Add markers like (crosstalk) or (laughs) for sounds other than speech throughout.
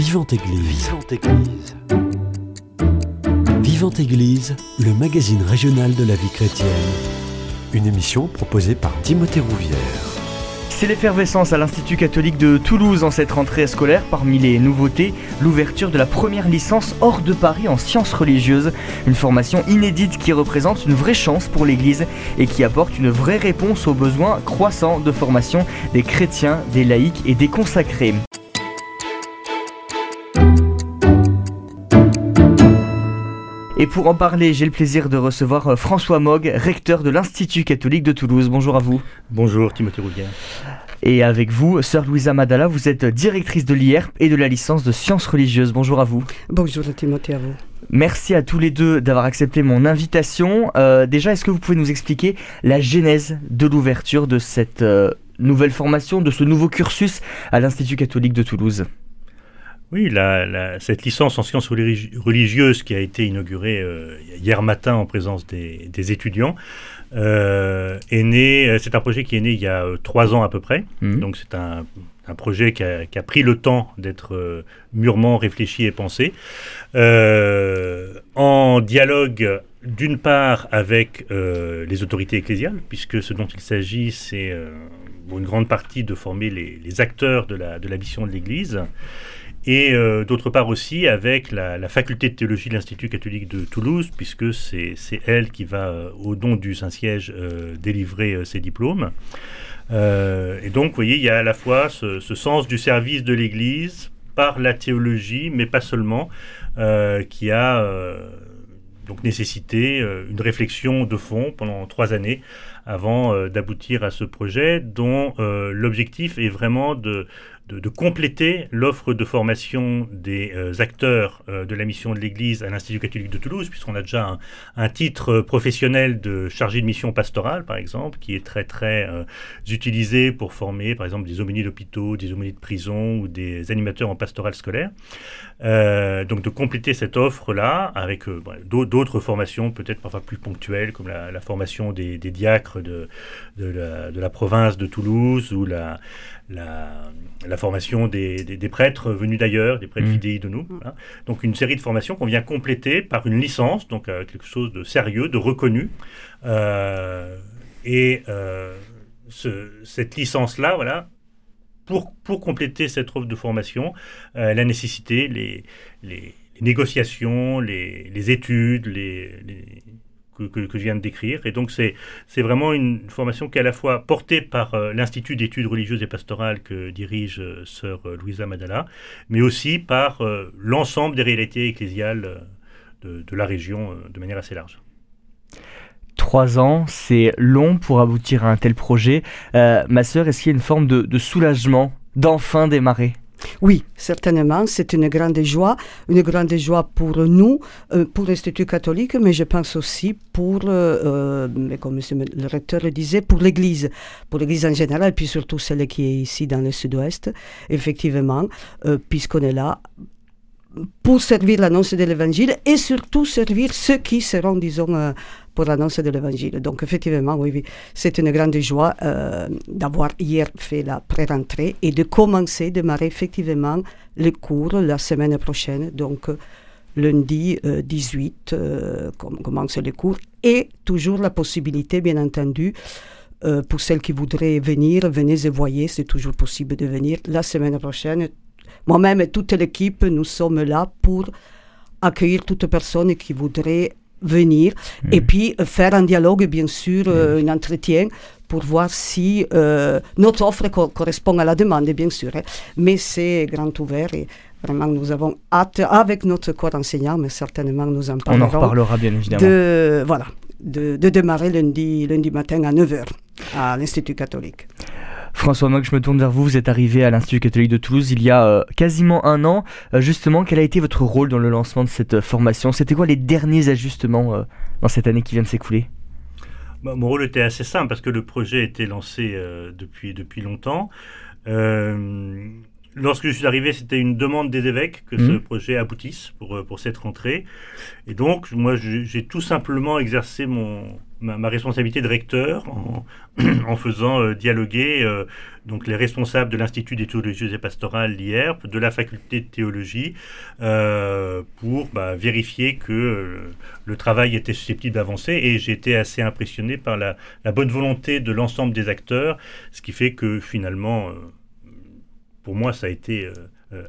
Vivante Église. Vivante Église. Vivante Église, le magazine régional de la vie chrétienne. Une émission proposée par Timothée Rouvière. C'est l'effervescence à l'Institut catholique de Toulouse en cette rentrée scolaire. Parmi les nouveautés, l'ouverture de la première licence hors de Paris en sciences religieuses. Une formation inédite qui représente une vraie chance pour l'Église et qui apporte une vraie réponse aux besoins croissants de formation des chrétiens, des laïcs et des consacrés. Et pour en parler, j'ai le plaisir de recevoir euh, François Mogg, recteur de l'Institut catholique de Toulouse. Bonjour à vous. Bonjour Timothée Rouvière. Et avec vous, sœur Louisa Madala, vous êtes directrice de l'IERP et de la licence de sciences religieuses. Bonjour à vous. Bonjour Timothée, à vous. Merci à tous les deux d'avoir accepté mon invitation. Euh, déjà, est-ce que vous pouvez nous expliquer la genèse de l'ouverture de cette euh, nouvelle formation, de ce nouveau cursus à l'Institut catholique de Toulouse? Oui, la, cette licence en sciences religieuses qui a été inaugurée euh, hier matin en présence des, étudiants euh, est née. Euh, c'est un projet qui est né il y a trois ans à peu près. Mhm. Donc c'est un, projet qui a, pris le temps d'être mûrement réfléchi et pensé en dialogue d'une part avec les autorités ecclésiales, puisque ce dont il s'agit, c'est pour une grande partie de former les, les acteurs de la, de la mission de l'Église et euh, d'autre part aussi avec la, faculté de théologie de l'Institut catholique de Toulouse, puisque c'est elle qui va, euh, au don du Saint-Siège, euh, délivrer ses diplômes. et donc, vous voyez, il y a à la fois ce, sens du service de l'Église par la théologie, mais pas seulement, qui a donc nécessité une réflexion de fond pendant trois années avant d'aboutir à ce projet dont l'objectif est vraiment de, de, compléter l'offre de formation des euh, acteurs euh, de la mission de l'Église à l'Institut catholique de Toulouse, puisqu'on a déjà un, titre professionnel de chargé de mission pastorale, par exemple, qui est très très euh, utilisé pour former, par exemple, des aumôniers d'hôpitaux, des aumôniers de prison ou des animateurs en pastoral scolaire. donc de compléter cette offre-là avec d'autres formations, peut-être parfois plus ponctuelles, comme la, formation des, diacres de la province de Toulouse ou la la, formation des, prêtres venus d'ailleurs, des prêtres mmh. fidèles de nous. Hein. Donc une série de formations qu'on vient compléter par une licence, donc euh, quelque chose de sérieux, de reconnu. Euh, et euh, cette licence-là, voilà, pour, pour compléter cette offre de formation, elle a nécessité les, les, négociations, les, les études, les, que, je viens de décrire. Et donc, c'est vraiment une formation qui est à la fois portée par euh, l'Institut d'études religieuses et pastorales que dirige euh, sœur euh, Louisa Madala, mais aussi par l'ensemble des réalités ecclésiales de, la région de manière assez large. Trois ans, c'est long pour aboutir à un tel projet. ma sœur, est-ce qu'il y a une forme de soulagement d'enfin démarrer? Oui, certainement, c'est une grande joie, une grande joie pour nous, euh, pour l'Institut catholique, mais je pense aussi pour, euh, euh, comme le recteur le disait, pour l'Église, pour l'Église en général, puis surtout celle qui est ici dans le sud-ouest, effectivement, puisqu'on est là pour servir l'annonce de l'Évangile et surtout servir ceux qui seront, disons, pour l'annonce de l'Évangile. Donc effectivement, oui, c'est une grande joie euh, d'avoir hier fait la pré-rentrée et de commencer, démarrer effectivement les cours la semaine prochaine. Donc lundi 18 euh, euh commence les cours et toujours la possibilité, bien entendu, euh, pour celles qui voudraient venir, venez et voyez, c'est toujours possible de venir la semaine prochaine. Moi-même et toute l'équipe, nous sommes là pour accueillir toute personne qui voudrait venir et mm. puis euh, faire un dialogue, bien sûr, euh, mm. un entretien pour voir si euh, notre offre correspond à la demande, bien sûr. Hein. Mais c'est grand ouvert et vraiment nous avons hâte, avec notre corps enseignant, mais certainement nous en parlerons. On en reparlera bien évidemment. De, voilà, de, de démarrer lundi, lundi matin à 9h à l'Institut catholique. François Mock, je me tourne vers vous. Vous êtes arrivé à l'Institut catholique de Toulouse il y a euh, quasiment un an. Euh, justement, quel a été votre rôle dans le lancement de cette euh, formation? C'était quoi les derniers ajustements dans cette année qui vient de s'écouler? Bah, Mon rôle était assez simple parce que le projet été lancé depuis, depuis longtemps. Lorsque je suis arrivé, c'était une demande des évêques que ce mmh. projet aboutisse pour, pour cette rentrée. Et donc, moi, j'ai tout simplement exercé mon, ma, responsabilité de recteur en, (clears throat) faisant dialoguer donc les responsables de l'Institut d'études religieuses et pastorales, l'IERP, de la faculté de théologie, pour bah, vérifier que le travail était susceptible d'avancer. Et j'ai été assez impressionné par la, bonne volonté de l'ensemble des acteurs, ce qui fait que finalement, pour moi, ça a été euh,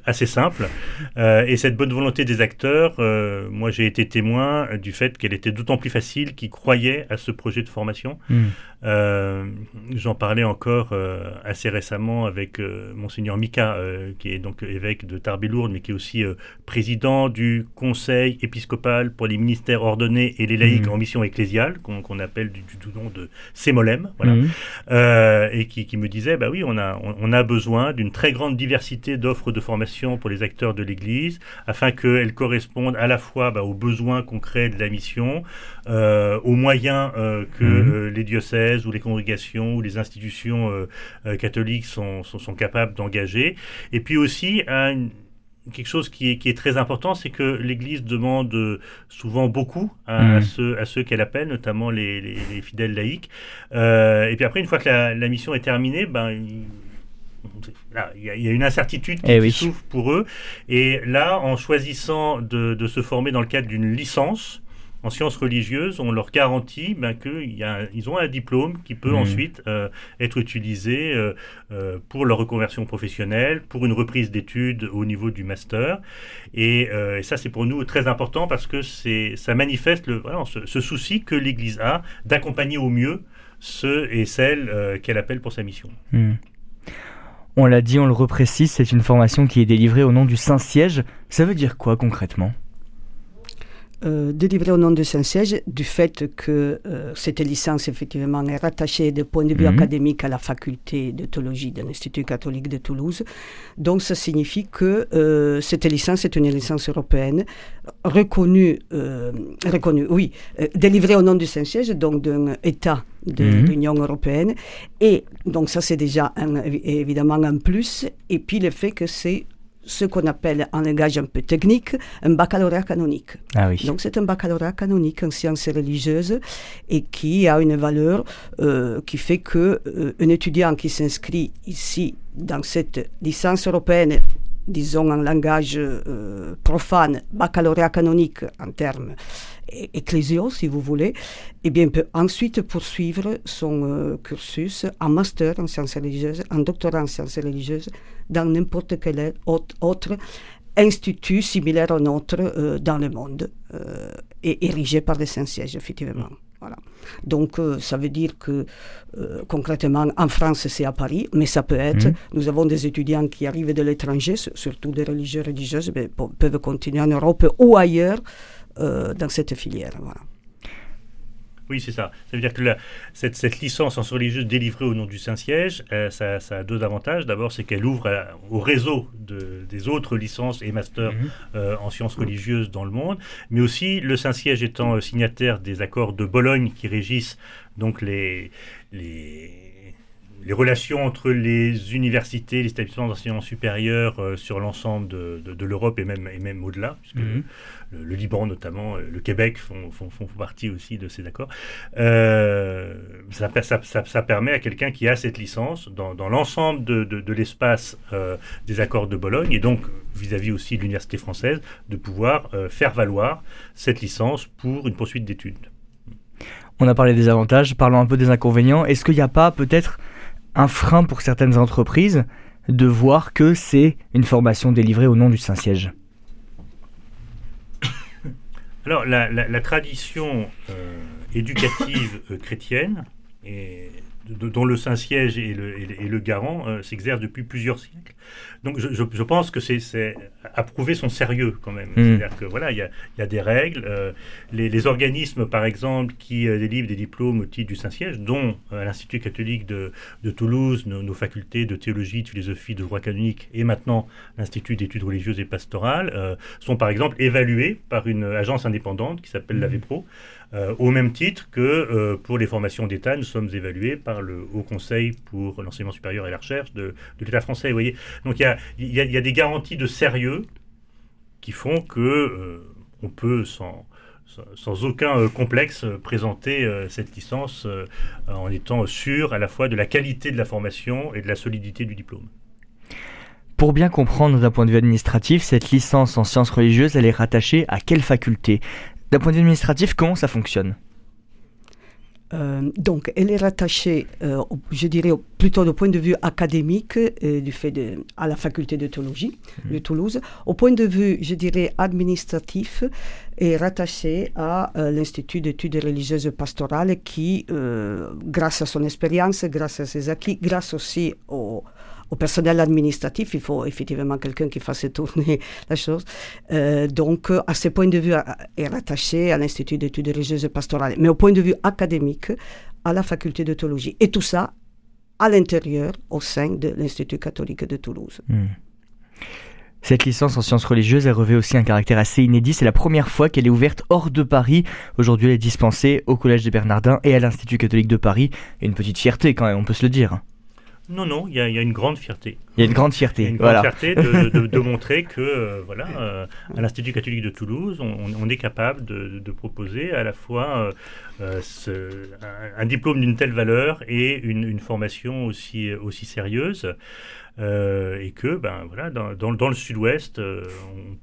assez simple. Euh, et cette bonne volonté des acteurs, euh, moi j'ai été témoin du fait qu'elle était d'autant plus facile qu'ils croyaient à ce projet de formation. Hmm. J'en parlais encore assez récemment avec monseigneur Mika, qui est donc évêque de Tarbes-Lourdes, mais qui est aussi président du Conseil épiscopal pour les ministères ordonnés et les laïcs hmm. en mission ecclésiale, qu'on appelle du, du, nom de Sémolem, voilà, hmm. et qui, qui, me disait, bah oui, on a, on, on a besoin d'une très grande diversité d'offres de formation pour les acteurs de l'Église, afin qu'elles correspondent à la fois bah, aux besoins concrets de la mission, euh, aux moyens euh, que mhm. euh, les diocèses ou les congrégations ou les institutions catholiques sont, sont, capables d'engager, et puis aussi à quelque chose qui est, qui est, très important, c'est que l'Église demande souvent beaucoup à, mhm. ceux, à ceux qu'elle appelle, notamment les, les, fidèles laïcs. et puis après, une fois que la, la mission est terminée, ben, il y, a une incertitude qui eh souffre pour eux. Et là, en choisissant de, se former dans le cadre d'une licence en sciences religieuses, on leur garantit ben, qu'ils ont un diplôme qui peut mmh. ensuite euh, être utilisé euh, euh, pour leur reconversion professionnelle, pour une reprise d'études au niveau du master. Et, ça, c'est pour nous très important parce que ça manifeste le, ce, souci que l'Église a d'accompagner au mieux ceux et celles qu'elle appelle pour sa mission. Mmh. On l'a dit, on le reprécise, c'est une formation qui est délivrée au nom du Saint-Siège. Ça veut dire quoi concrètement? Euh, délivrée au nom du Saint-Siège du fait que euh, cette licence effectivement est rattachée de point de vue mhm. académique à la faculté de théologie de l'Institut catholique de Toulouse. Donc ça signifie que euh, cette licence est une licence européenne reconnue, reconnue oui, délivrée au nom du Saint-Siège, donc d'un État de mhm. l'Union européenne. Et donc ça, c'est déjà évidemment un plus. Et puis le fait que c'est ce qu'on appelle en langage un peu technique un baccalauréat canonique. Ah oui. Donc c'est un baccalauréat canonique en sciences religieuses et qui a une valeur euh, qui fait que euh, un étudiant qui s'inscrit ici dans cette licence européenne disons en langage euh, profane, baccalauréat canonique en termes ecclésiaux, si vous voulez, eh bien, peut ensuite poursuivre son euh, cursus en master en sciences religieuses, en doctorat en sciences religieuses, dans n'importe quel autre, institut similaire au nôtre euh, dans le monde, et érigé par des Saint-Sièges, effectivement. Voilà. Donc, euh, ça veut dire que euh, concrètement, en France, c'est à Paris, mais ça peut être. Mhm. Nous avons des étudiants qui arrivent de l'étranger, surtout des religieux religieuses, mais peuvent continuer en Europe ou ailleurs euh, dans cette filière. Voilà. Oui, c'est ça. Ça veut dire que cette, licence en religieuse délivrée au nom du Saint-Siège, euh, ça, a deux avantages. D'abord, c'est qu'elle ouvre au réseau des autres licences et masters mhm. euh, en sciences religieuses dans le monde, mais aussi le Saint-Siège étant euh, signataire des accords de Bologne qui régissent donc les, les les relations entre les universités, les établissements d'enseignement supérieur euh, sur l'ensemble de, l'Europe et même, et même au-delà, puisque mhm. le, Liban notamment, euh, le Québec font, font, font, partie aussi de ces accords. Euh, ça, ça, ça, permet à quelqu'un qui a cette licence dans, dans l'ensemble de, l'espace des accords de Bologne, et donc vis-à-vis aussi de l'université française, de pouvoir faire valoir cette licence pour une poursuite d'études. On a parlé des avantages, parlons un peu des inconvénients. Est-ce qu'il n'y a pas peut-être un frein pour certaines entreprises de voir que c'est une formation délivrée au nom du Saint-Siège. (coughs) Alors, la, tradition euh, éducative euh, chrétienne est dont le Saint-Siège est le, garant, euh, s'exerce depuis plusieurs siècles. Donc je, pense que c'est à prouver son sérieux quand même. Mm. C'est-à-dire que voilà, il y a, des règles. Euh, les, organismes, par exemple, qui euh, délivrent des diplômes au titre du Saint-Siège, dont l'Institut catholique de, Toulouse, nos, facultés de théologie, de philosophie, de droit canonique et maintenant l'Institut d'études religieuses et pastorales, sont par exemple évalués par une agence indépendante qui s'appelle la l'AVEPRO. Euh, au même titre que euh, pour les formations d'État, nous sommes évalués par le Haut Conseil pour l'enseignement supérieur et la recherche de, l'État français. Vous voyez Donc il y a, des garanties de sérieux qui font que euh, on peut sans, sans aucun complexe présenter cette licence en étant sûr à la fois de la qualité de la formation et de la solidité du diplôme. Pour bien comprendre d'un point de vue administratif, cette licence en sciences religieuses, elle est rattachée à quelle faculté? D'un point de vue administratif, comment ça fonctionne? Euh, donc, elle est rattachée, euh, je dirais, plutôt du point de vue académique, euh, du fait de, à la faculté de théologie de mmh. Toulouse. Au point de vue, je dirais, administratif, est rattachée à l'Institut d'études religieuses pastorales qui, grâce à son expérience, grâce à ses acquis, grâce aussi au, au personnel administratif, il faut effectivement quelqu'un qui fasse tourner (laughs) la chose. Euh, donc, à ce point de vue, est rattaché à l'Institut d'études religieuses et pastorales, mais au point de vue académique, à la faculté de théologie. Et tout ça à l'intérieur, au sein de l'Institut catholique de Toulouse. Hmm. Cette licence en sciences religieuses, elle revêt aussi un caractère assez inédit. C'est la première fois qu'elle est ouverte hors de Paris. Aujourd'hui, elle est dispensée au Collège des Bernardins et à l'Institut catholique de Paris. Une petite fierté quand même, on peut se le dire. Non, non, il y, a une grande fierté. Il y a une grande fierté. une grande fierté de, (laughs) montrer que, euh, voilà, euh, à l'Institut catholique de Toulouse, on, est capable de, proposer à la fois euh, un, diplôme d'une telle valeur et une, formation aussi, aussi sérieuse. Euh, et que ben, voilà, dans, dans, le sud-ouest, euh,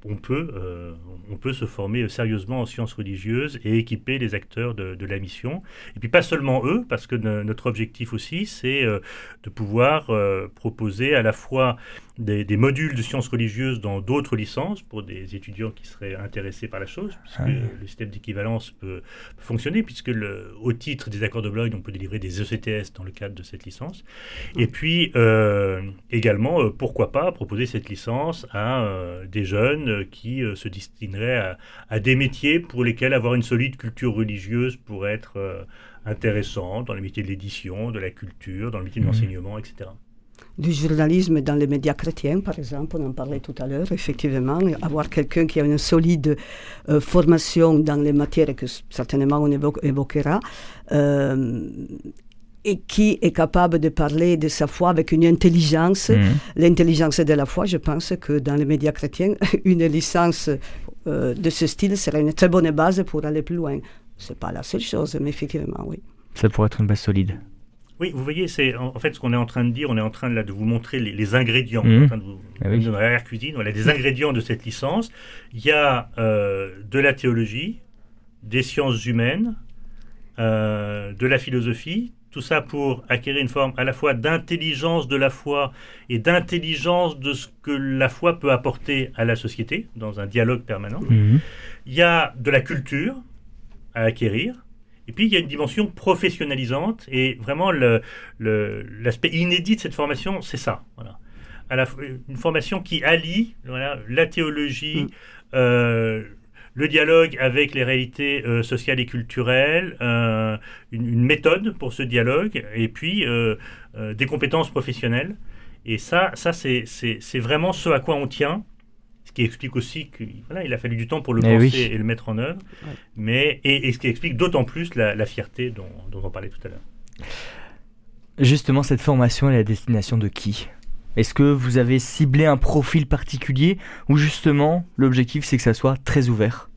on, peut, euh, on peut se former sérieusement en sciences religieuses et équiper les acteurs de la mission. Et puis pas seulement eux, parce que notre objectif aussi, c'est de pouvoir proposer à la fois des, modules de sciences religieuses dans d'autres licences pour des étudiants qui seraient intéressés par la chose, puisque le système d'équivalence peut, fonctionner, puisque le, au titre des accords de Bloyd, on peut délivrer des ECTS dans le cadre de cette licence. Et puis euh, également, euh, pourquoi pas proposer cette licence à euh, des jeunes qui se destineraient à, à, des métiers pour lesquels avoir une solide culture religieuse pourrait être intéressant, dans les métiers de l'édition, de la culture, dans le métier de mmh. l'enseignement, etc du journalisme dans les médias chrétiens, par exemple, on en parlait tout à l'heure, effectivement, avoir quelqu'un qui a une solide euh, formation dans les matières que certainement on évoquera, euh, et qui est capable de parler de sa foi avec une intelligence. Mhm. L'intelligence de la foi, je pense que dans les médias chrétiens, (laughs) une licence euh, de ce style serait une très bonne base pour aller plus loin. Ce n'est pas la seule chose, mais effectivement, oui. Ça pourrait être une base solide. Oui, vous voyez, c'est en fait ce qu'on est en train de dire. On est en train de, vous montrer les, ingrédients. Mmh. En train de vous, ah cuisine, voilà, des ingrédients de cette licence. Il y a euh, de la théologie, des sciences humaines, euh, de la philosophie. Tout ça pour acquérir une forme à la fois d'intelligence de la foi et d'intelligence de ce que la foi peut apporter à la société dans un dialogue permanent. Mmh. Il y a de la culture à acquérir et puis, il y a une dimension professionnalisante et vraiment l'aspect inédit de cette formation, c'est ça. Voilà. À la, une formation qui allie la théologie, mm. euh, le dialogue avec les réalités euh, sociales et culturelles, euh, une, méthode pour ce dialogue, et puis des compétences professionnelles. Et ça, ça c'est vraiment ce à quoi on tient ce qui explique aussi qu'il voilà, il a fallu du temps pour le penser et le mettre en œuvre, mais, et, ce qui explique d'autant plus la, fierté dont, on parlait tout à l'heure. Justement, cette formation est la destination de qui? Est-ce que vous avez ciblé un profil particulier ou justement l'objectif c'est que ça soit très ouvert?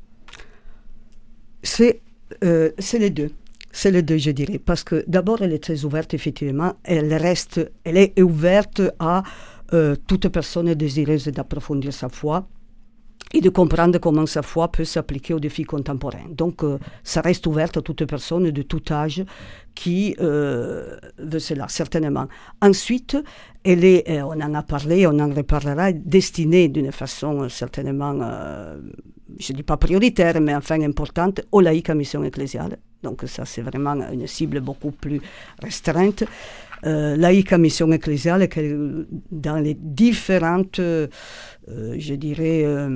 C'est euh, les deux. C'est les deux, je dirais. Parce que d'abord, elle est très ouverte, effectivement. Elle reste, elle est ouverte à euh, toute personne désireuse d'approfondir sa foi et de comprendre comment sa foi peut s'appliquer aux défis contemporains. Donc, euh, ça reste ouvert à toute personne de tout âge qui euh, veut cela, certainement. Ensuite, elle est, on en a parlé, on en reparlera, destinée d'une façon certainement, je ne dis pas prioritaire, mais enfin importante, aux laïcs à mission ecclésiale. Donc, ça, c'est vraiment une cible beaucoup plus restreinte euh, laïque à mission ecclésiale dans les différentes, euh, je dirais, euh,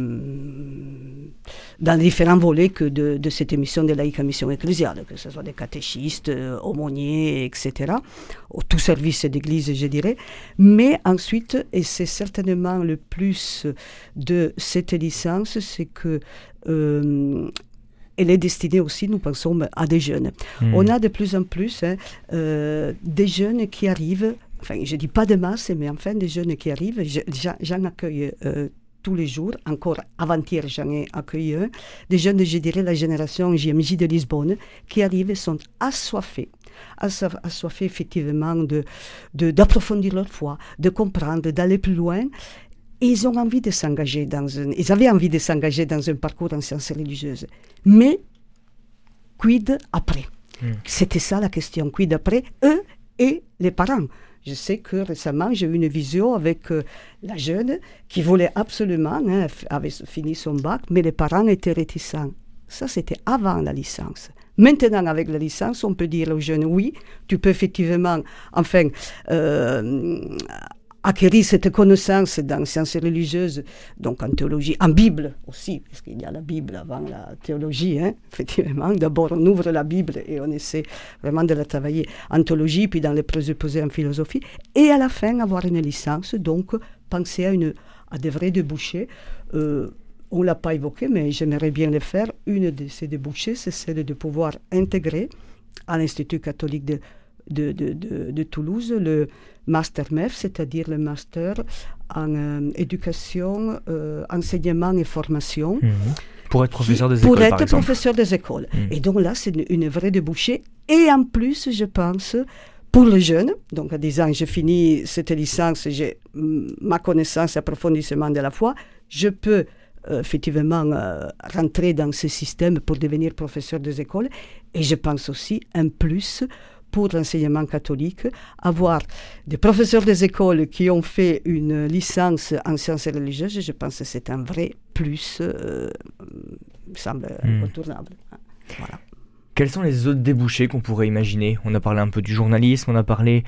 dans les différents volets que de, cette émission de laïque à mission ecclésiale, que ce soit des catéchistes, euh, aumôniers, etc., au tout service d'église, je dirais. Mais ensuite, et c'est certainement le plus de cette licence, c'est que elle est destinée aussi, nous pensons, à des jeunes. Hmm. On a de plus en plus hein, euh, des jeunes qui arrivent, enfin, je ne dis pas de masse, mais enfin, des jeunes qui arrivent. J'en accueille euh, tous les jours. Encore avant-hier, j'en ai accueilli un. Des jeunes, je dirais, la génération JMJ de Lisbonne, qui arrivent et sont assoiffés assoiffés effectivement de, d'approfondir leur foi, de comprendre, d'aller plus loin. Et ils ont envie de s'engager dans un, ils avaient envie de s'engager dans un parcours en sciences religieuses. Mais, quid après? Hmm. C'était ça la question. Quid après? Eux et les parents. Je sais que récemment, j'ai eu une visio avec euh, la jeune qui voulait absolument, hein, avait fini son bac, mais les parents étaient réticents. Ça, c'était avant la licence. Maintenant, avec la licence, on peut dire aux jeunes, oui, tu peux effectivement, enfin, euh, acquérir cette connaissance dans les sciences religieuses, donc en théologie, en Bible aussi, parce qu'il y a la Bible avant la théologie, hein, (laughs) effectivement. D'abord, on ouvre la Bible et on essaie vraiment de la travailler en théologie, puis dans les présupposés en philosophie, et à la fin, avoir une licence, donc penser à, une, à des vrais débouchés. Euh, on ne l'a pas évoqué, mais j'aimerais bien le faire. Une de ces débouchés, c'est celle de pouvoir intégrer à l'Institut catholique de, de, de, de, Toulouse le Master MEF, c'est-à-dire le Master en euh, éducation, euh, enseignement et formation. Mhm. Pour être professeur des écoles. Pour être professeur des écoles. Et donc là, c'est une, vraie débouchée. Et en plus, je pense, pour les jeunes, donc à 10 ans, je finis cette licence, j'ai ma connaissance, approfondissement de la foi, je peux euh, effectivement euh, rentrer dans ce système pour devenir professeur des écoles. Et je pense aussi un plus pour l'enseignement catholique, avoir des professeurs des écoles qui ont fait une licence en sciences religieuses, je pense que c'est un vrai plus, euh, me semble hmm. incontournable. Voilà. Quels sont les autres débouchés qu'on pourrait imaginer? On a parlé un peu du journalisme, on a parlé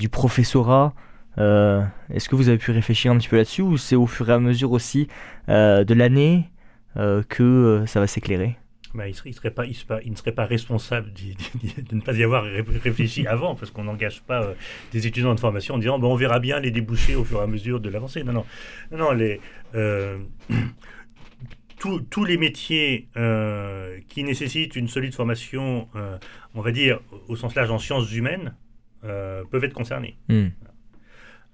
du professorat. Euh, est-ce que vous avez pu réfléchir un petit peu là-dessus ou c'est au fur et à mesure aussi euh, de l'année euh, que ça va s'éclairer? Bah, il, serait, serait pas, il, ne serait pas responsable de, ne pas y avoir réfléchi (laughs) avant, parce qu'on n'engage pas des étudiants de formation en disant bon, on verra bien les débouchés au fur et à mesure de l'avancée. Non, non, non, les, (clears throat) tous les métiers qui nécessitent une solide formation, on va dire au sens large en sciences humaines, peuvent être concernés. Hmm.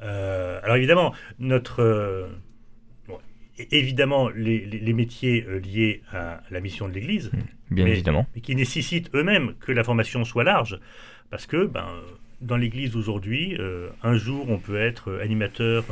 Euh, alors évidemment, notre, euh, évidemment les, métiers euh, liés à la mission de l'Église, évidemment, mais qui nécessitent eux-mêmes que la formation soit large, parce que ben, dans l'Église aujourd'hui, un jour on peut être animateur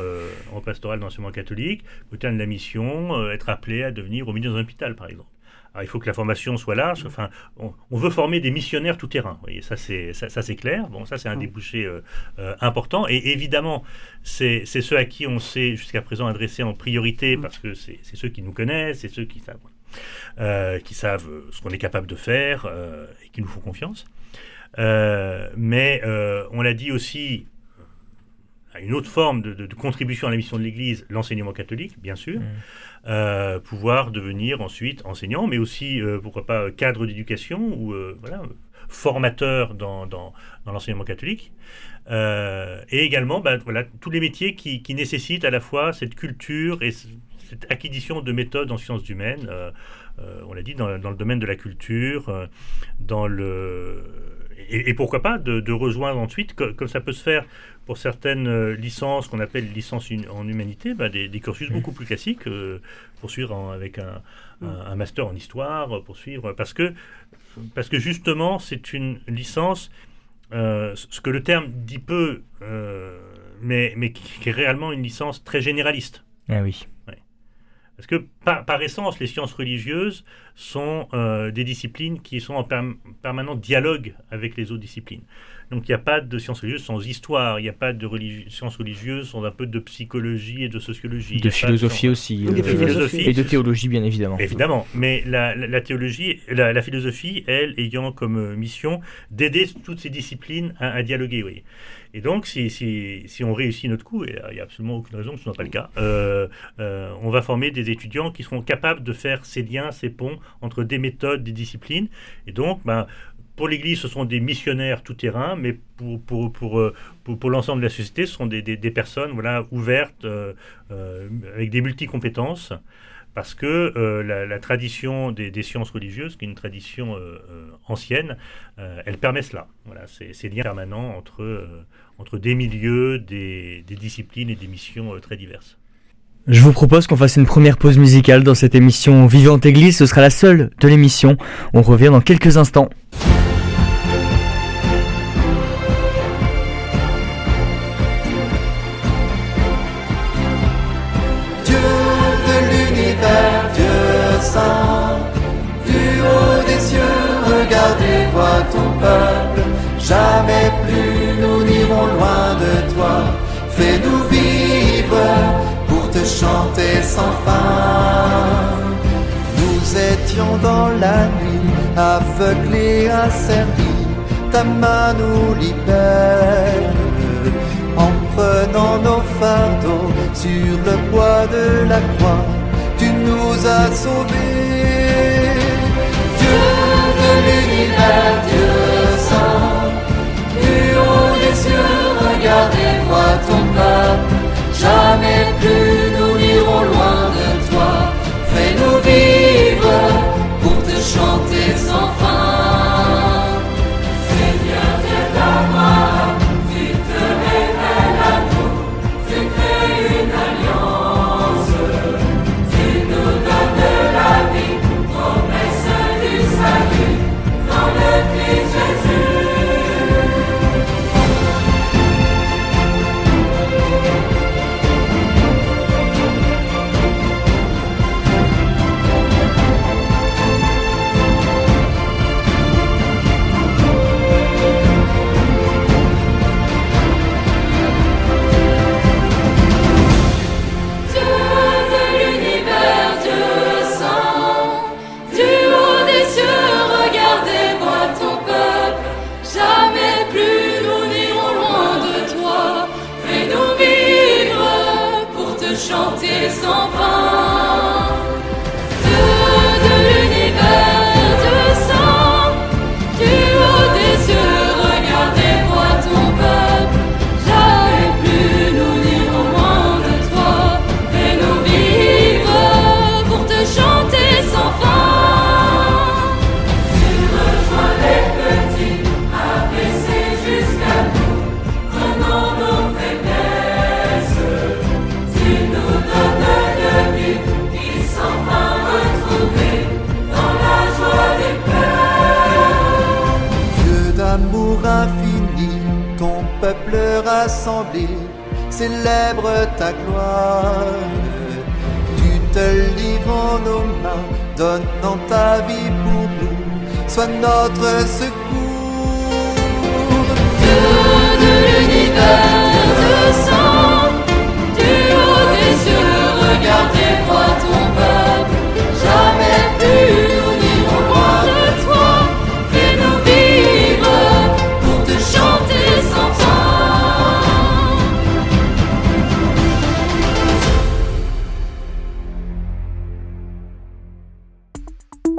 en pastoral d'enseignement catholique, au terme de la mission, être appelé à devenir au milieu d'un hôpital par exemple. Alors, il faut que la formation soit large. Enfin, on, veut former des missionnaires tout terrain. Vous voyez, ça c'est ça, c'est clair. Bon, ça c'est un débouché euh, euh, important. Et évidemment, c'est ceux à qui on s'est jusqu'à présent adressé en priorité parce que c'est ceux qui nous connaissent, c'est ceux qui savent, euh, qui savent ce qu'on est capable de faire et qui nous font confiance. mais on l'a dit aussi à une autre forme de, contribution à la mission de l'Église, l'enseignement catholique, bien sûr, mmh. Euh, pouvoir devenir ensuite enseignant, mais aussi, euh, pourquoi pas, cadre d'éducation ou euh, formateur dans, l'enseignement catholique. et également, ben, voilà, tous les métiers qui, nécessitent à la fois cette culture et cette acquisition de méthodes en sciences humaines. on l'a dit, dans, le domaine de la culture, dans le et, pourquoi pas de, rejoindre ensuite, comme ça peut se faire pour certaines euh, licences qu'on appelle licences en humanité, bah, des, cursus mmh. beaucoup plus classiques, euh, poursuivre avec mmh. un, master en histoire, poursuivre, parce que, parce que justement c'est une licence, euh, ce que le terme dit peu, mais, mais qui, est réellement une licence très généraliste. Ah oui. Parce que par, essence, les sciences religieuses sont euh, des disciplines qui sont en permanent dialogue avec les autres disciplines. Donc il n'y a pas de sciences religieuses sans histoire, il n'y a pas de sciences religieuses sans un peu de psychologie et de sociologie. De philosophie aussi. Euh, et de théologie bien évidemment. Évidemment, mais la, théologie, la, philosophie, elle, ayant comme euh, mission d'aider toutes ces disciplines à, à dialoguer. Oui. Et donc, si, si, si, on réussit notre coup, et il n'y a absolument aucune raison que ce ne soit pas le cas, euh, euh, on va former des étudiants qui seront capables de faire ces liens, ces ponts entre des méthodes, des disciplines. Et donc, ben, pour l'Église, ce sont des missionnaires tout-terrain, mais pour, pour, pour, euh, pour, l'ensemble de la société, ce sont des, des, personnes voilà, ouvertes, avec des multi-compétences parce que euh, la, tradition des, sciences religieuses, qui est une tradition euh, euh, ancienne, elle permet cela. Voilà, ces liens permanents entre, entre des milieux, des, disciplines et des missions très diverses. Je vous propose qu'on fasse une première pause musicale dans cette émission Vivante Église. Ce sera la seule de l'émission. On revient dans quelques instants. Dieu de l'univers, Dieu saint, du haut des cieux, regardez, ton peuple. Jamais plus nous n'irons loin te chanter sans fin. Nous étions dans la nuit, aveuglés, asservis, ta main nous libère. En prenant nos fardeaux sur le poids de la croix, tu nous as sauvés. Dieu de l'univers, Dieu saint, du haut des cieux, regardez, vois ton peuple jamais plus nous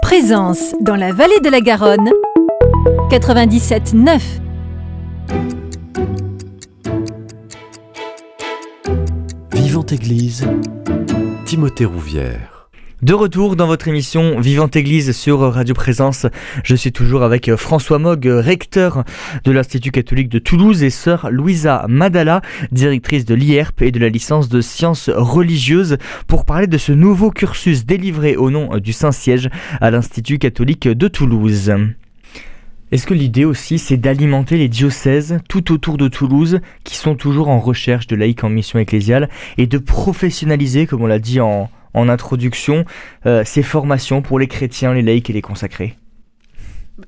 Présence dans la vallée de la Garonne. 97.9. Vivante Église, Timothée Rouvière. De retour dans votre émission Vivante Église sur Radio Présence. Je suis toujours avec François Mogg, recteur de l'Institut catholique de Toulouse et sœur Louisa Madala, directrice de l'IERP et de la licence de sciences religieuses pour parler de ce nouveau cursus délivré au nom du Saint-Siège à l'Institut catholique de Toulouse. Est-ce que l'idée aussi, c'est d'alimenter les diocèses tout autour de Toulouse qui sont toujours en recherche de laïcs en mission ecclésiale et de professionnaliser, comme on l'a dit en, introduction, euh, ces formations pour les chrétiens, les laïcs et les consacrés?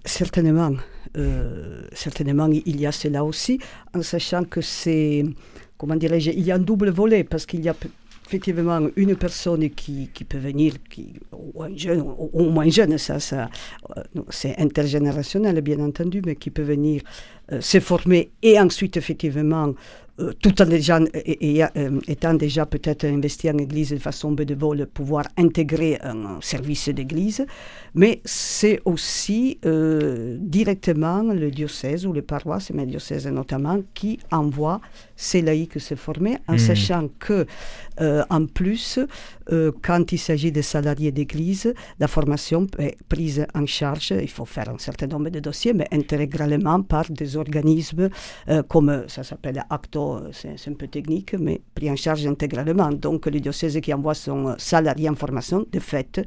Certainement. Euh, certainement, il y a cela aussi, en sachant que c'est, comment dirais-je, il y a un double volet, parce qu'il y a effectivement une personne qui, qui peut venir, qui, ou un jeune, ou, moins jeune, ça, ça euh, c'est intergénérationnel bien entendu, mais qui peut venir euh, se former et ensuite effectivement euh, tout en déjà, et- et, euh, étant déjà peut-être investi en église de façon bénévole, pouvoir intégrer un service d'église, mais c'est aussi euh, directement le diocèse ou les paroisses, mais le diocèse notamment, qui envoie ces laïcs se former, en Hmm. sachant que, euh, en plus, euh, quand il s'agit de salariés d'église, la formation est prise en charge, il faut faire un certain nombre de dossiers, mais intégralement par des organismes euh, comme ça s'appelle Acto bon, c'est un peu technique, mais pris en charge intégralement. Donc le diocèse qui envoie son euh, salarié en formation, de fait,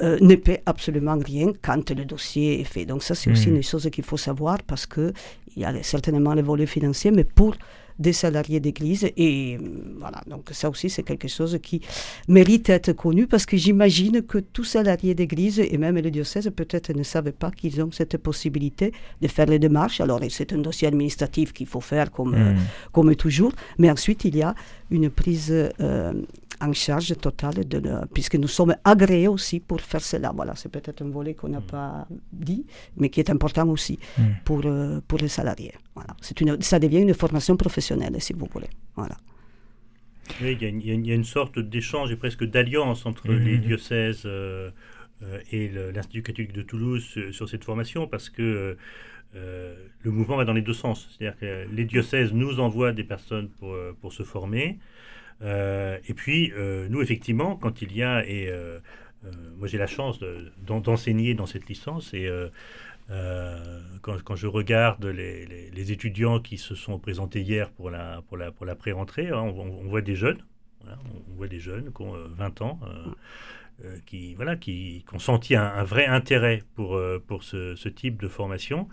euh, ne paie absolument rien quand le dossier est fait. Donc ça, c'est aussi Mhm. une chose qu'il faut savoir parce que il y a certainement le volet financier, mais pour des salariés d'église. Et euh, voilà, donc ça aussi, c'est quelque chose qui mérite d'être connu parce que j'imagine que tous salariés d'église et même le diocèse peut-être ne savaient pas qu'ils ont cette possibilité de faire les démarches. Alors, c'est un dossier administratif qu'il faut faire comme, euh, Hmm. comme toujours, mais ensuite, il y a une prise euh, en charge totale, de le- puisque nous sommes agréés aussi pour faire cela. Voilà, c'est peut-être un volet qu'on n'a pas dit, mais qui est important aussi Mm. pour, euh, pour les salariés. Voilà. C'est une, ça devient une formation professionnelle, si vous voulez. Voilà. Oui, il y, a une- il y a sorte d'échange et presque d'alliance entre Mhm. les diocèses euh, euh, et l'Institut catholique de Toulouse sur, sur cette formation parce que euh, le mouvement va dans les deux sens. C'est-à-dire que les diocèses nous envoient des personnes pour, pour se former. Euh, et puis, euh, nous, effectivement, quand il y a, et euh, moi j'ai la chance de- d'en- d'enseigner dans cette licence, et quand, je regarde les, étudiants qui se sont présentés hier pour la, pour la, pour la pré-rentrée, hein, on, voit des jeunes, on, voit des jeunes qui ont euh, 20 ans, qui, voilà, qui, ont senti un, vrai intérêt pour, pour ce, ce type de formation.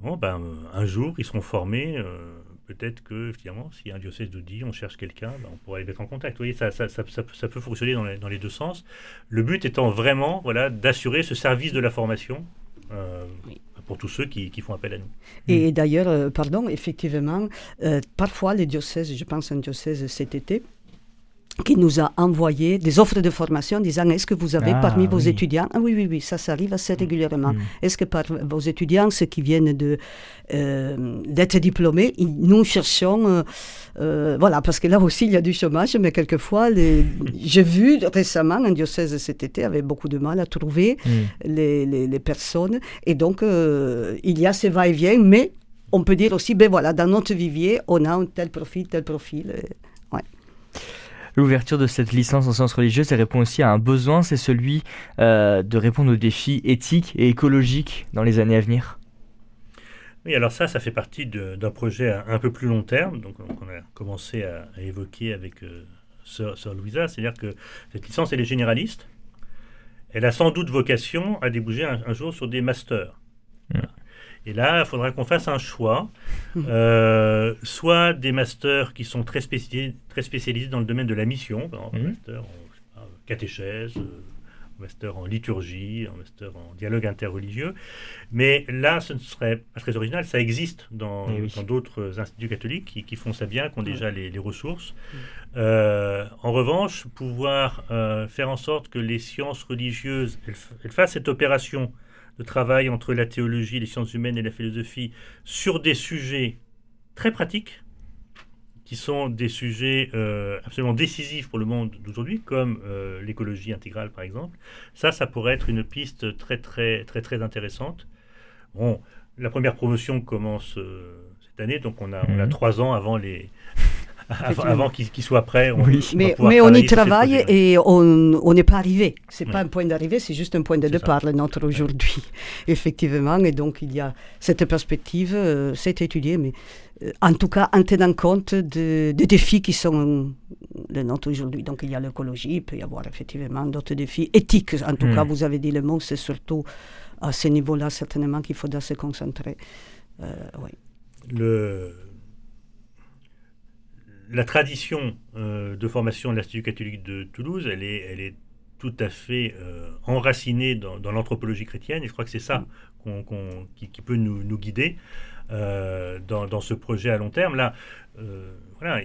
Bon, ben, un jour, ils seront formés. Peut-être que, finalement, si un diocèse nous dit on cherche quelqu'un, ben, on pourra les mettre en contact. Vous voyez, ça, ça, ça, ça, ça peut fonctionner dans les, dans les deux sens. Le but étant vraiment voilà, d'assurer ce service de la formation euh, Oui. pour tous ceux qui, qui font appel à nous. Et d'ailleurs, euh, pardon, effectivement, euh, parfois les diocèses, je pense à un diocèse cet été, qui nous a envoyé des offres de formation en disant est-ce que vous avez Ah, parmi vos oui. étudiants? Ah oui oui oui ça ça arrive assez régulièrement Mm. est-ce que par vos étudiants ceux qui viennent de euh, d'être diplômés nous cherchons euh, euh, voilà parce que là aussi il y a du chômage mais quelquefois les- (laughs) j'ai vu récemment un diocèse cet été avait beaucoup de mal à trouver Mm. les, les- les personnes. Et donc, il y a ces va-et-vient, mais on peut dire aussi, ben voilà, dans notre vivier, on a un tel profil, tel profil. euh, L'ouverture de cette licence en sciences religieuses, elle répond aussi à un besoin, c'est celui euh, de répondre aux défis éthiques et écologiques dans les années à venir. Oui, alors ça, ça fait partie d'un projet à un peu plus long terme, donc on a commencé à, à évoquer avec euh, Sœur, Sœur Louisa, c'est-à-dire que cette licence, elle est généraliste. Elle a sans doute vocation à déboucher un, un jour sur des masters. Voilà. Et là, il faudra qu'on fasse un choix, (laughs) euh, soit des masters qui sont très spécialisés, très spécialisés dans le domaine de la mission, par exemple, un Mhm. master en pas, catéchèse, euh, un master en liturgie, un master en dialogue interreligieux. Mais là, ce ne serait pas très original. Ça existe dans Eh oui. d'autres instituts catholiques qui, qui font ça bien, qui ont déjà les, les ressources. Euh, en revanche, pouvoir euh, faire en sorte que les sciences religieuses elles fassent cette opération de travail entre la théologie, les sciences humaines et la philosophie sur des sujets très pratiques, qui sont des sujets euh, absolument décisifs pour le monde d'aujourd'hui, comme euh, l'écologie intégrale par exemple. Ça, ça pourrait être une piste très très très très intéressante. Bon, la première promotion commence euh, cette année, donc on a, on a Mhm. trois ans avant les avant, avant qu'ils qu'ils soient prêts. On, Oui. on Mais, mais on y travaille et on n'est pas arrivé. C'est pas Ouais. un point d'arrivée, c'est juste un point de départ, le nôtre aujourd'hui. (laughs) Effectivement, et donc il y a cette perspective, euh, c'est étudié, mais euh, en tout cas en tenant compte de- des défis qui sont les nôtres aujourd'hui. Donc il y a l'écologie, il peut y avoir effectivement d'autres défis éthiques. En tout cas, vous avez dit le mot, c'est surtout à ce niveau-là certainement qu'il faudra se concentrer. Euh, oui. le, la tradition euh, de formation de l'Institut catholique de Toulouse, elle est, elle est tout à fait euh, enracinée dans, dans l'anthropologie chrétienne, et je crois que c'est ça qu'on- qui, qui peut nous, nous guider euh, dans, dans ce projet à long terme. Là, voilà,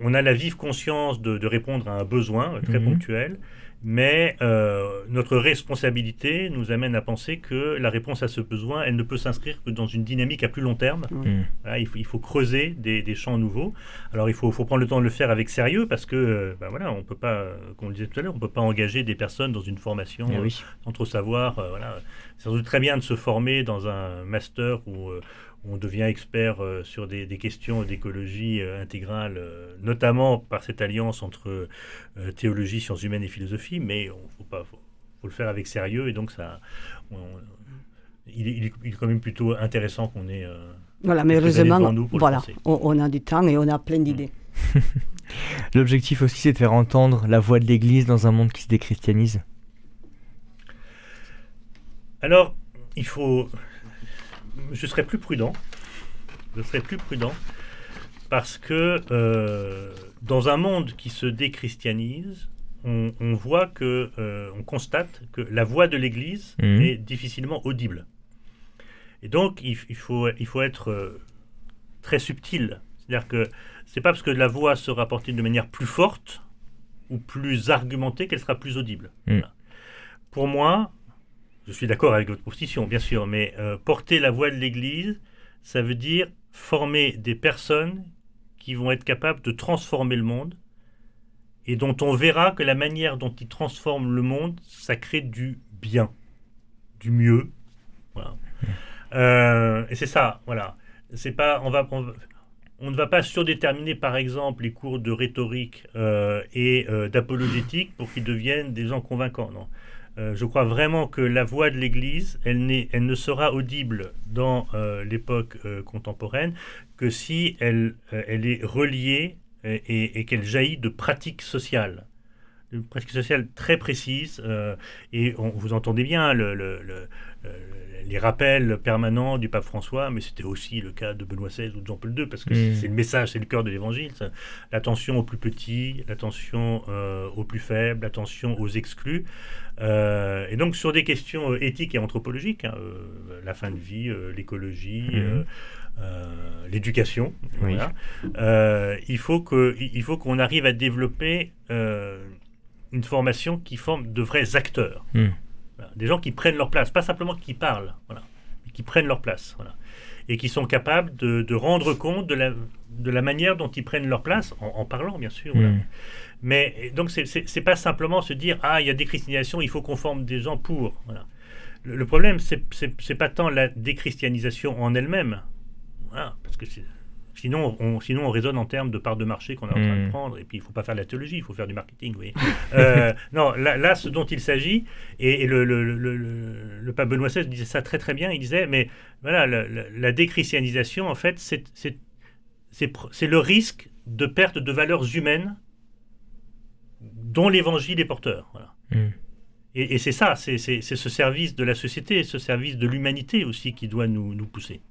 on, a la vive conscience de, de répondre à un besoin très Mhm. ponctuel, mais euh, notre responsabilité nous amène à penser que la réponse à ce besoin, elle ne peut s'inscrire que dans une dynamique à plus long terme. Mm. Voilà, il, faut, il faut creuser des, des champs nouveaux. Alors il faut, faut prendre le temps de le faire avec sérieux parce que, ben voilà, on peut pas, euh, comme on le disait tout à l'heure, on peut pas engager des personnes dans une formation Eh oui. sans trop savoir. euh, voilà, c'est sans doute très bien de se former dans un master où on devient expert euh, sur des, des questions d'écologie euh, intégrale, euh, notamment par cette alliance entre euh, théologie, sciences humaines et philosophie. Mais on faut pas, faut, faut le faire avec sérieux et donc ça, on- il, est, il est- il est quand même plutôt intéressant qu'on ait euh, Voilà, mais heureusement, devant nous pour le voilà, on, on a du temps et on a plein d'idées. (laughs) L'objectif aussi, c'est de faire entendre la voix de l'Église dans un monde qui se déchristianise. Alors, il faut. Je serais plus prudent. Je serais plus prudent parce que euh, dans un monde qui se déchristianise, on, on voit que, euh, on constate que la voix de l'Église Mhm. est difficilement audible. Et donc, il, il faut, il faut être euh, très subtil. C'est-à-dire que c'est pas parce que la voix sera portée de manière plus forte ou plus argumentée qu'elle sera plus audible. Mhm. Voilà. Pour moi, je suis d'accord avec votre position, bien sûr, mais euh, porter la voix de l'Église, ça veut dire former des personnes qui vont être capables de transformer le monde et dont on verra que la manière dont ils transforment le monde, ça crée du bien, du mieux. Voilà. Euh, et c'est ça, voilà. C'est pas, on va, on, va- on ne va pas surdéterminer, par exemple, les cours de rhétorique euh, et d'apologétique pour qu'ils deviennent des gens convaincants. Non. Euh, je crois vraiment que la voix de l'Église, elle, ne sera audible dans euh, l'époque euh, contemporaine que si elle, est reliée et qu'elle jaillit de pratiques sociales. De pratiques sociales très précises. euh, et on- vous entendez bien le- le- le- le- les rappels permanents du pape François, mais c'était aussi le cas de Benoît XVI ou de Jean-Paul II, parce que Mm. c'est le message, c'est le cœur de l'évangile. L'attention aux plus petits, l'attention euh, aux plus faibles, l'attention aux exclus. Euh, et donc sur des questions euh, éthiques et anthropologiques, hein, euh, la fin de vie, euh, l'écologie, euh, euh, l'éducation, Oui. voilà. Euh, il faut qu'on arrive à développer euh, une formation qui forme de vrais acteurs. Voilà. des gens qui prennent leur place, pas simplement qui parlent, voilà, mais qui prennent leur place, voilà. et qui sont capables de, de rendre compte de la, de la manière dont ils prennent leur place, en, en parlant bien sûr. voilà. Mm. Mais donc, c'est- pas simplement se dire Ah, il y a déchristianisation, il faut qu'on forme des gens pour. Voilà. Le, le problème, c'est pas tant la déchristianisation en elle-même. Voilà, parce que c'est- sinon on, sinon, on raisonne en termes de part de marché qu'on est en train de Mm. prendre, et puis il faut pas faire de la théologie, il faut faire du marketing. Vous voyez. Euh, (laughs) non, là, là, ce dont il s'agit, et, et le, le, le, le- pape Benoît XVI disait ça très très bien, il disait Mais voilà, la, la- la déchristianisation, en fait, c'est- le risque de perte de valeurs humaines dont l'évangile est porteur. Voilà. Mm. Et, et c'est ça, c'est ce service de la société, ce service de l'humanité aussi qui doit nous, nous pousser.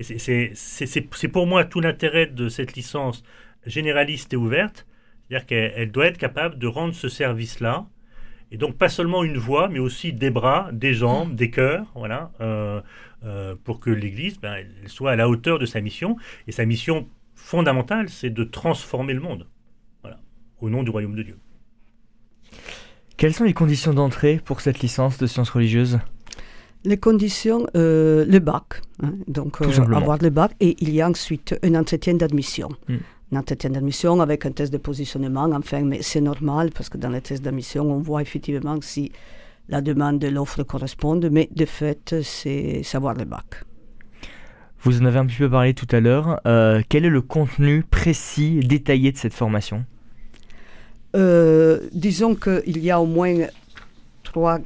C'est- pour moi tout l'intérêt de cette licence généraliste et ouverte, c'est-à-dire qu'elle elle doit être capable de rendre ce service-là, et donc pas seulement une voix, mais aussi des bras, des jambes, des cœurs, voilà, euh, euh, pour que l'Église ben, soit à la hauteur de sa mission. Et sa mission fondamentale, c'est de transformer le monde, au nom du royaume de Dieu. Quelles sont les conditions d'entrée pour cette licence de sciences religieuses? Les conditions, euh, le bac. hein, donc, simplement. avoir le bac. Et il y a ensuite un entretien d'admission. Mm. Un entretien d'admission avec un test de positionnement. Enfin, mais c'est normal parce que dans les tests d'admission, on voit effectivement si la demande de l'offre correspond. Mais de fait, c'est savoir le bac. Vous en avez un petit peu parlé tout à l'heure. Euh, quel est le contenu précis, détaillé de cette formation? Euh, disons qu'il y a au moins trois,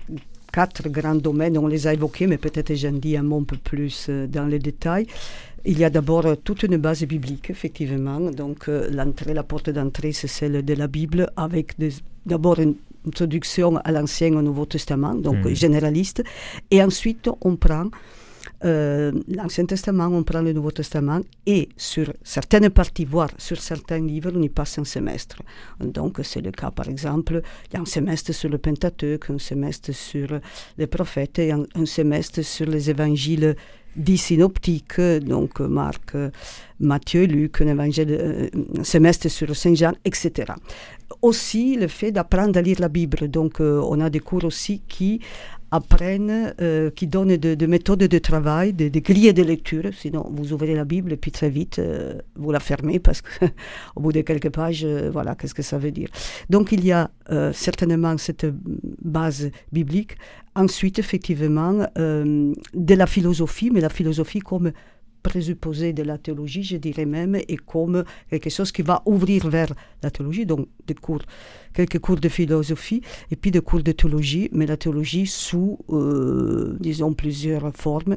quatre grands domaines, on les a évoqués, mais peut-être j'en dis un mot un peu plus euh, dans les détails. Il y a d'abord euh, toute une base biblique, effectivement. Donc euh, l'entrée, la porte d'entrée, c'est celle de la Bible, avec d'abord une introduction à l'Ancien et au Nouveau Testament, donc Mhm. généraliste. Et ensuite, on prend euh, l'Ancien Testament, on prend le Nouveau Testament, et sur certaines parties, voire sur certains livres, on y passe un semestre. Donc, c'est le cas, par exemple, il y a un semestre sur le Pentateuque, un semestre sur les prophètes et un, un semestre sur les évangiles dits synoptiques, donc Marc, Matthieu, Luc, un, évangile, euh, un semestre sur Saint Jean, etc. Aussi, le fait d'apprendre à lire la Bible. Donc, euh, on a des cours aussi qui apprennent, euh, qui donnent des de méthodes de travail, des de grilles de lecture. Sinon, vous ouvrez la Bible et puis très vite, euh, vous la fermez parce qu'au (laughs) bout de quelques pages, euh, voilà, qu'est-ce que ça veut dire. Donc, il y a certainement cette base biblique. Ensuite, effectivement, de la philosophie, mais la philosophie comme présupposé de la théologie, je dirais même, et comme quelque chose qui va ouvrir vers la théologie, donc des cours, quelques cours de philosophie et puis des cours de théologie, mais la théologie sous, euh, disons, plusieurs formes.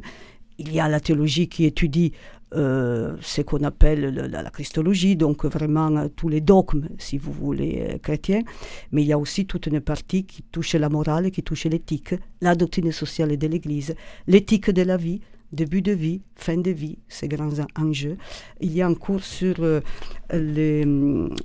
il y a la théologie qui étudie euh, ce qu'on appelle le- la, christologie, donc vraiment euh, tous les dogmes, si vous voulez, chrétiens. Mais il y a aussi toute une partie qui touche la morale, qui touche l'éthique, la doctrine sociale de l'Église, l'éthique de la vie, début de vie, fin de vie, ces grands en- enjeux. Il y a un cours sur euh, les-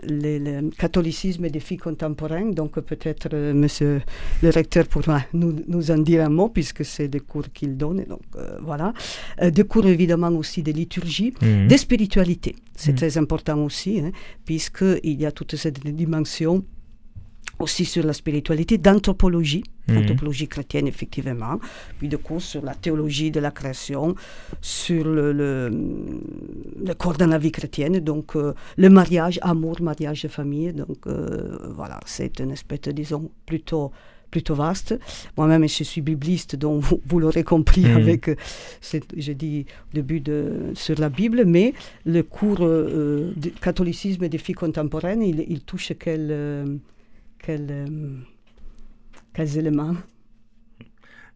les- le catholicisme des filles contemporaines, donc peut-être euh, monsieur le recteur pourra nous, nous en dire un mot, puisque c'est le cours qu'il donne. Donc euh, voilà. Euh, des cours évidemment aussi de liturgie, Mhm. de spiritualité. C'est Mhm. très important aussi, hein, puisqu'il y a toute cette dimension aussi sur la spiritualité, d'anthropologie, Mhm. anthropologie chrétienne effectivement, puis de cours sur la théologie de la création, sur le, le, le corps dans la vie chrétienne, donc euh, le mariage, amour, mariage et famille, donc euh, voilà, c'est une espèce, de, disons, plutôt plutôt vaste. Moi-même, je suis bibliste, donc vous, vous l'aurez compris Mhm. avec, euh, je dis au début de, sur la Bible, mais le cours euh, de catholicisme des filles contemporaines, il, il touche quel, quel, euh, quels éléments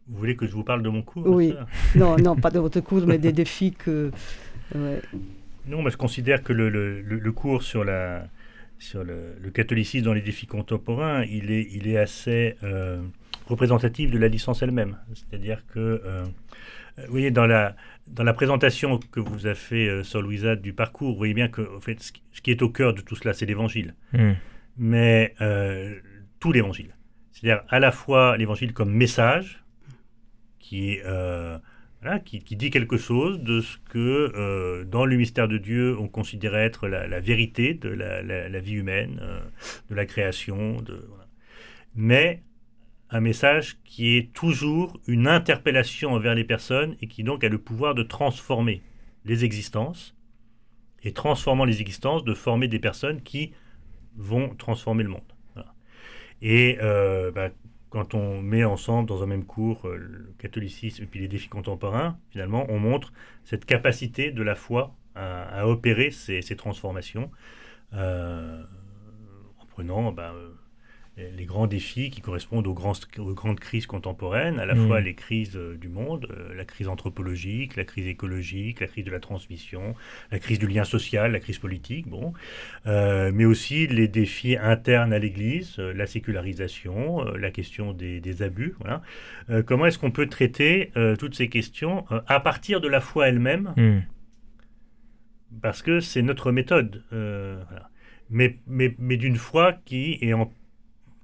Vous voulez que je vous parle de mon cours Oui. (laughs) Non, non, pas de votre cours, mais des défis que... ouais. Non, moi je considère que le, le- le- le cours sur, la, sur le, le catholicisme dans les défis contemporains, il est, il est assez euh, représentatif de la licence elle-même. C'est-à-dire que, euh, vous voyez, dans la, dans la présentation que vous a fait euh, Louisa du parcours, vous voyez bien que en fait, ce qui- est au cœur de tout cela, c'est l'évangile. Mhm. Mais euh, tout l'évangile. C'est-à-dire à la fois l'évangile comme message, qui, euh, qui, dit quelque chose de ce que euh, dans le mystère de Dieu on considérait être la, vérité de la, vie humaine, de la création, de, mais un message qui est toujours une interpellation envers les personnes et qui donc a le pouvoir de transformer les existences et transformant les existences, de former des personnes qui vont transformer le monde. Et euh, bah, quand on met ensemble dans un même cours euh, le catholicisme et puis les défis contemporains, finalement, on montre cette capacité de la foi à, opérer ces, transformations euh, en prenant bah, les, grands défis qui correspondent aux, grands- aux grandes crises contemporaines, à la Mhm. fois les crises euh, du monde, euh, la crise anthropologique, la crise écologique, la crise de la transmission, la crise du lien social, la crise politique, bon, euh, mais aussi les défis internes à l'Église, la sécularisation, la question des, des abus. Voilà. Euh, comment est-ce qu'on peut traiter euh, toutes ces questions à partir de la foi elle-même, Mhm. parce que c'est notre méthode, voilà. mais, mais, mais d'une foi qui, est en,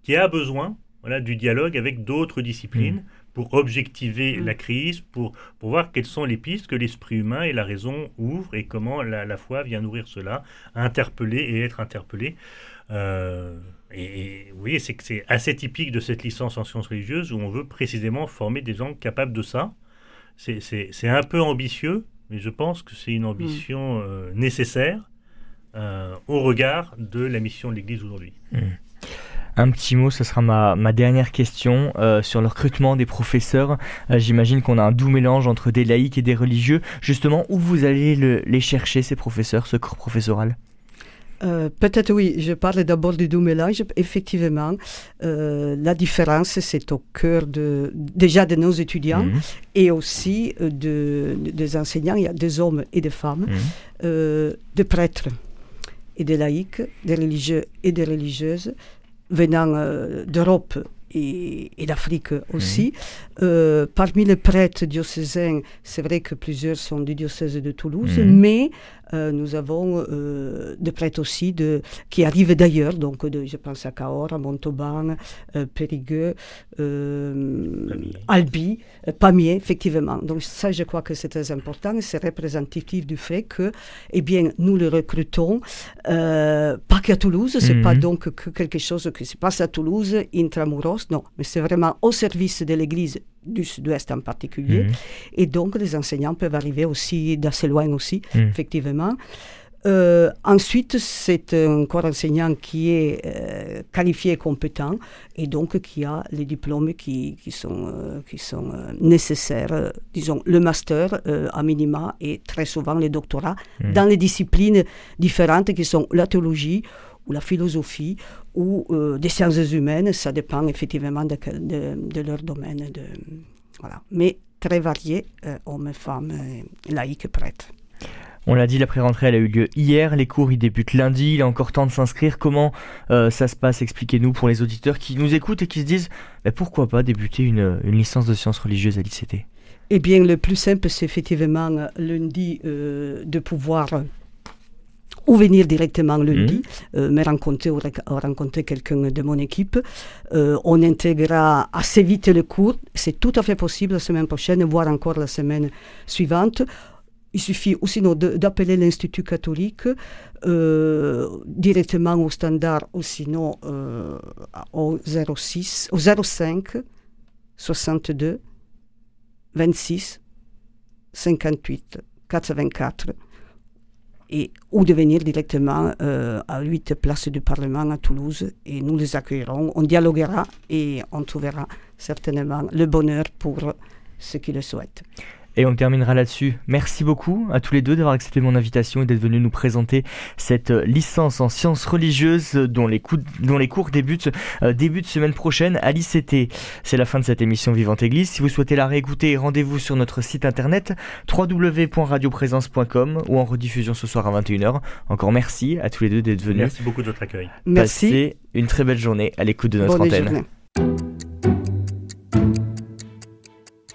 qui a besoin voilà, du dialogue avec d'autres disciplines pour objectiver Mm. la crise, pour, pour voir quelles sont les pistes que l'esprit humain et la raison ouvrent et comment la, la foi vient nourrir cela, interpeller et être interpellé. Euh, et, et vous voyez, c'est que c'est assez typique de cette licence en sciences religieuses où on veut précisément former des gens capables de ça. C'est- C'est c'est un peu ambitieux, mais je pense que c'est une ambition euh, nécessaire euh, au regard de la mission de l'Église aujourd'hui. Un petit mot, ce sera ma, ma dernière question euh, sur le recrutement des professeurs. Euh, J'imagine qu'on a un doux mélange entre des laïcs et des religieux. Justement, où vous allez le- les chercher, ces professeurs, ce corps professoral? Euh, Peut-être oui, je parle d'abord du doux mélange. Effectivement, euh, la différence, c'est au cœur de, déjà de nos étudiants Mhm. et aussi de, de- des enseignants. Il y a des hommes et des femmes, Mhm. euh, des prêtres et des laïcs, des religieux et des religieuses venant euh, d'Europe et, et d'Afrique aussi. Euh, parmi les prêtres diocésains, c'est vrai que plusieurs sont du diocèse de Toulouse, mais euh, nous avons euh, des prêtres aussi de, qui arrivent d'ailleurs, donc de, je pense à Cahors, à Montauban, euh, Périgueux, Pamiers. Albi, Pamiers, effectivement. Donc ça, je crois que c'est très important c'est représentatif du fait que, eh bien, nous le recrutons, pas qu'à Toulouse, c'est Mhm. pas donc que quelque chose qui se passe à Toulouse, intramuros, non, mais c'est vraiment au service de l'Église du Sud-Ouest en particulier. Mhm. Et donc, les enseignants peuvent arriver aussi d'assez loin aussi, Mhm. effectivement. Euh, ensuite, c'est un corps enseignant qui est euh, qualifié et compétent et donc qui a les diplômes qui, qui sont, euh, qui sont euh, nécessaires. Disons, le master à minima et très souvent les doctorats Mhm. dans les disciplines différentes qui sont la théologie ou la philosophie ou euh, des sciences humaines. Ça dépend effectivement de, quel- de, de leur domaine. De, voilà. Mais très variés, euh, hommes, femmes, euh, laïcs, prêtres. On l'a dit, la pré-rentrée elle a eu lieu hier, les cours ils débutent lundi, il est encore temps de s'inscrire. Comment euh, ça se passe? Expliquez-nous pour les auditeurs qui nous écoutent et qui se disent bah, pourquoi pas débuter une, une licence de sciences religieuses à l'ICT. Eh bien, le plus simple, c'est effectivement lundi euh, de pouvoir ou venir directement lundi, euh, me rencontrer ou rencontrer quelqu'un de mon équipe. Euh, on intégrera assez vite le cours. C'est tout à fait possible la semaine prochaine, voire encore la semaine suivante. Il suffit ou sinon de- d'appeler l'Institut catholique euh, directement au standard ou sinon au 06, au 05 62 26 58 84 ou de venir directement euh, à 8 places du Parlement à Toulouse et nous les accueillerons, on dialoguera et on trouvera certainement le bonheur pour ceux qui le souhaitent. Et on terminera là-dessus. Merci beaucoup à tous les deux d'avoir accepté mon invitation et d'être venus nous présenter cette euh, licence en sciences religieuses euh, dont les, coups- dont les cours débutent, euh, débutent semaine prochaine à l'ICT. C'est la fin de cette émission Vivante Église. Si vous souhaitez la réécouter, rendez-vous sur notre site internet www.radioprésence.com ou en rediffusion ce soir à 21h. Encore merci à tous les deux d'être venus. Merci beaucoup de votre accueil. Merci. Passez une très belle journée à l'écoute de notre Bonne antenne. journée.